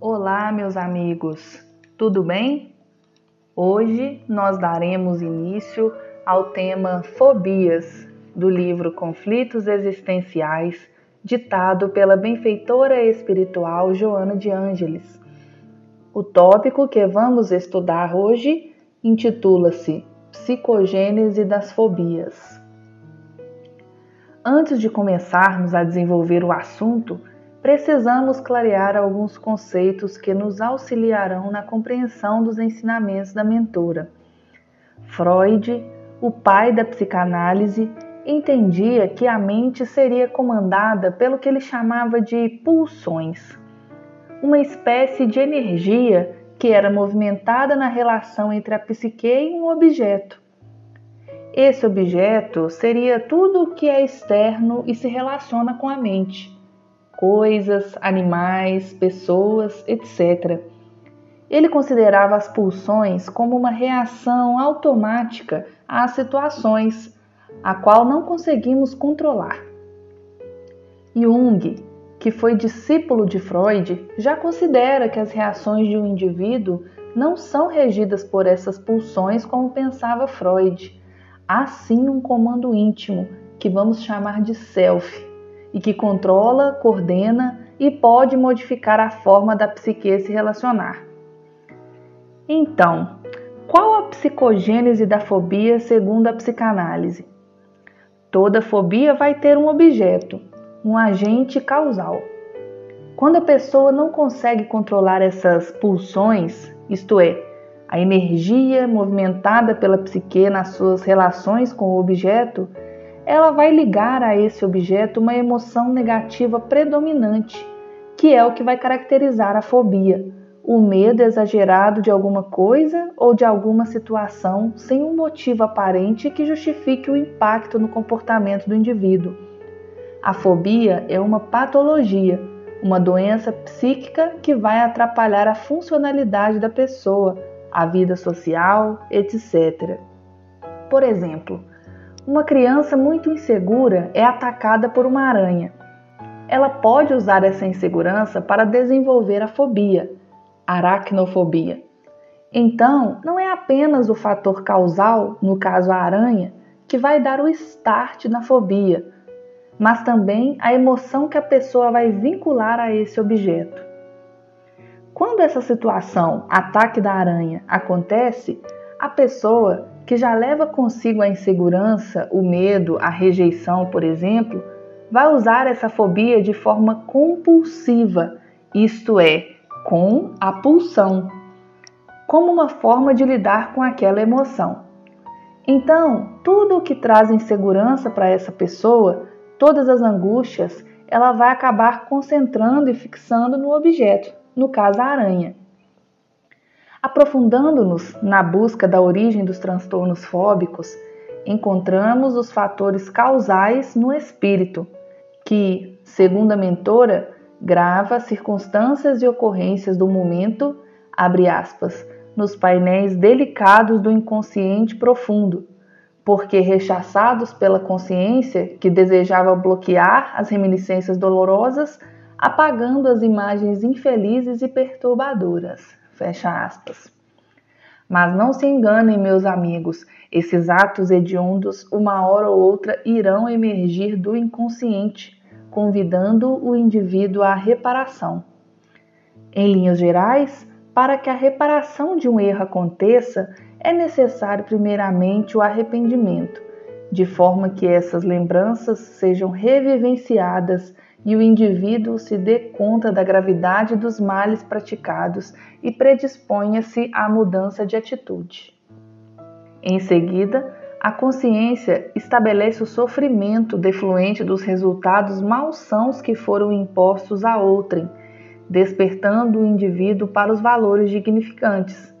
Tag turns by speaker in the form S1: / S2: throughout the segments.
S1: Olá, meus amigos, tudo bem? Hoje nós daremos início ao tema Fobias do livro Conflitos Existenciais, ditado pela benfeitora espiritual Joana de Ângeles. O tópico que vamos estudar hoje intitula-se Psicogênese das Fobias. Antes de começarmos a desenvolver o assunto, precisamos clarear alguns conceitos que nos auxiliarão na compreensão dos ensinamentos da mentora. Freud, o pai da psicanálise, entendia que a mente seria comandada pelo que ele chamava de pulsões, uma espécie de energia que era movimentada na relação entre a psique e um objeto. Esse objeto seria tudo o que é externo e se relaciona com a mente coisas, animais, pessoas, etc. Ele considerava as pulsões como uma reação automática às situações, a qual não conseguimos controlar. Jung, que foi discípulo de Freud, já considera que as reações de um indivíduo não são regidas por essas pulsões como pensava Freud. Há sim um comando íntimo, que vamos chamar de self, e que controla, coordena e pode modificar a forma da psique se relacionar. Então, qual a psicogênese da fobia segundo a psicanálise? Toda fobia vai ter um objeto, um agente causal. Quando a pessoa não consegue controlar essas pulsões, isto é, a energia movimentada pela psique nas suas relações com o objeto, ela vai ligar a esse objeto uma emoção negativa predominante, que é o que vai caracterizar a fobia, o medo exagerado de alguma coisa ou de alguma situação sem um motivo aparente que justifique o impacto no comportamento do indivíduo. A fobia é uma patologia, uma doença psíquica que vai atrapalhar a funcionalidade da pessoa, a vida social, etc. Por exemplo, uma criança muito insegura é atacada por uma aranha. Ela pode usar essa insegurança para desenvolver a fobia, aracnofobia. Então, não é apenas o fator causal, no caso a aranha, que vai dar o start na fobia, mas também a emoção que a pessoa vai vincular a esse objeto. Quando essa situação, ataque da aranha, acontece, a pessoa que já leva consigo a insegurança, o medo, a rejeição, por exemplo, vai usar essa fobia de forma compulsiva, isto é, com a pulsão, como uma forma de lidar com aquela emoção. Então, tudo o que traz insegurança para essa pessoa, todas as angústias, ela vai acabar concentrando e fixando no objeto, no caso a aranha. Aprofundando-nos na busca da origem dos transtornos fóbicos, encontramos os fatores causais no espírito, que, segundo a mentora, grava circunstâncias e ocorrências do momento, abre aspas, nos painéis delicados do inconsciente profundo, porque rechaçados pela consciência que desejava bloquear as reminiscências dolorosas, apagando as imagens infelizes e perturbadoras. Fecha aspas. Mas não se enganem, meus amigos, esses atos hediondos, uma hora ou outra, irão emergir do inconsciente, convidando o indivíduo à reparação. Em linhas gerais, para que a reparação de um erro aconteça, é necessário, primeiramente, o arrependimento, de forma que essas lembranças sejam revivenciadas e o indivíduo se dê conta da gravidade dos males praticados e predisponha-se à mudança de atitude. Em seguida, a consciência estabelece o sofrimento defluente dos resultados malsãos que foram impostos a outrem, despertando o indivíduo para os valores dignificantes.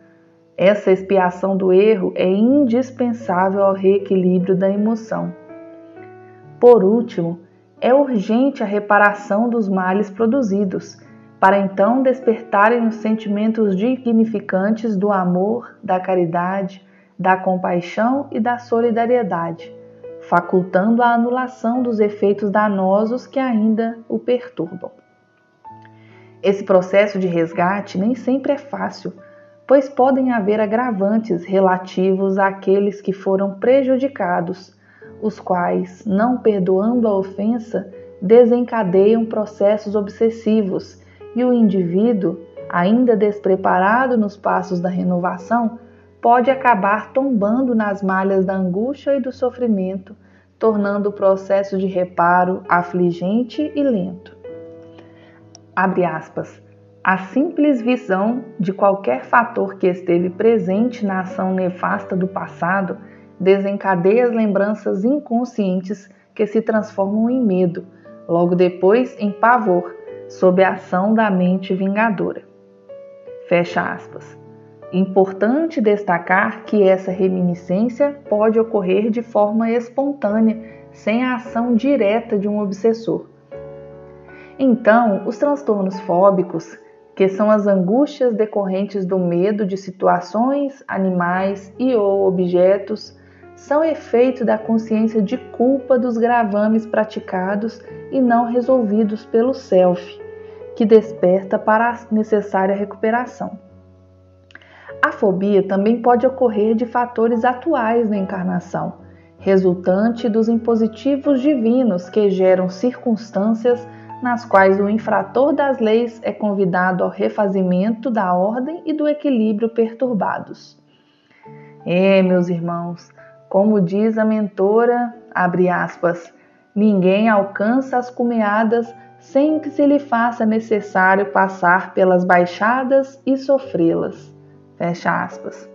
S1: Essa expiação do erro é indispensável ao reequilíbrio da emoção. Por último, é urgente a reparação dos males produzidos, para então despertarem os sentimentos dignificantes do amor, da caridade, da compaixão e da solidariedade, facultando a anulação dos efeitos danosos que ainda o perturbam. Esse processo de resgate nem sempre é fácil, pois podem haver agravantes relativos àqueles que foram prejudicados, os quais, não perdoando a ofensa, desencadeiam processos obsessivos e o indivíduo, ainda despreparado nos passos da renovação, pode acabar tombando nas malhas da angústia e do sofrimento, tornando o processo de reparo afligente e lento. Abre aspas. A simples visão de qualquer fator que esteve presente na ação nefasta do passado desencadeia as lembranças inconscientes que se transformam em medo, logo depois em pavor, sob a ação da mente vingadora. Fecha aspas. Importante destacar que essa reminiscência pode ocorrer de forma espontânea, sem a ação direta de um obsessor. Então, os transtornos fóbicos, que são as angústias decorrentes do medo de situações, animais e ou objetos, são efeito da consciência de culpa dos gravames praticados e não resolvidos pelo self, que desperta para a necessária recuperação. A fobia também pode ocorrer de fatores atuais na encarnação, resultante dos impositivos divinos que geram circunstâncias nas quais o infrator das leis é convidado ao refazimento da ordem e do equilíbrio perturbados. É, meus irmãos, como diz a mentora, abre aspas, ninguém alcança as cumeadas sem que se lhe faça necessário passar pelas baixadas e sofrê-las. Fecha aspas.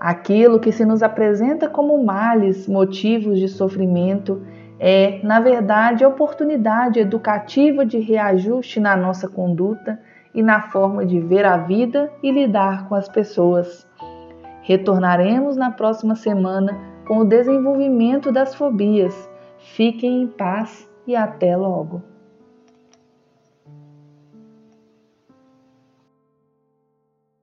S1: Aquilo que se nos apresenta como males, motivos de sofrimento, é, na verdade, oportunidade educativa de reajuste na nossa conduta e na forma de ver a vida e lidar com as pessoas. Retornaremos na próxima semana com o desenvolvimento das fobias. Fiquem em paz e até logo!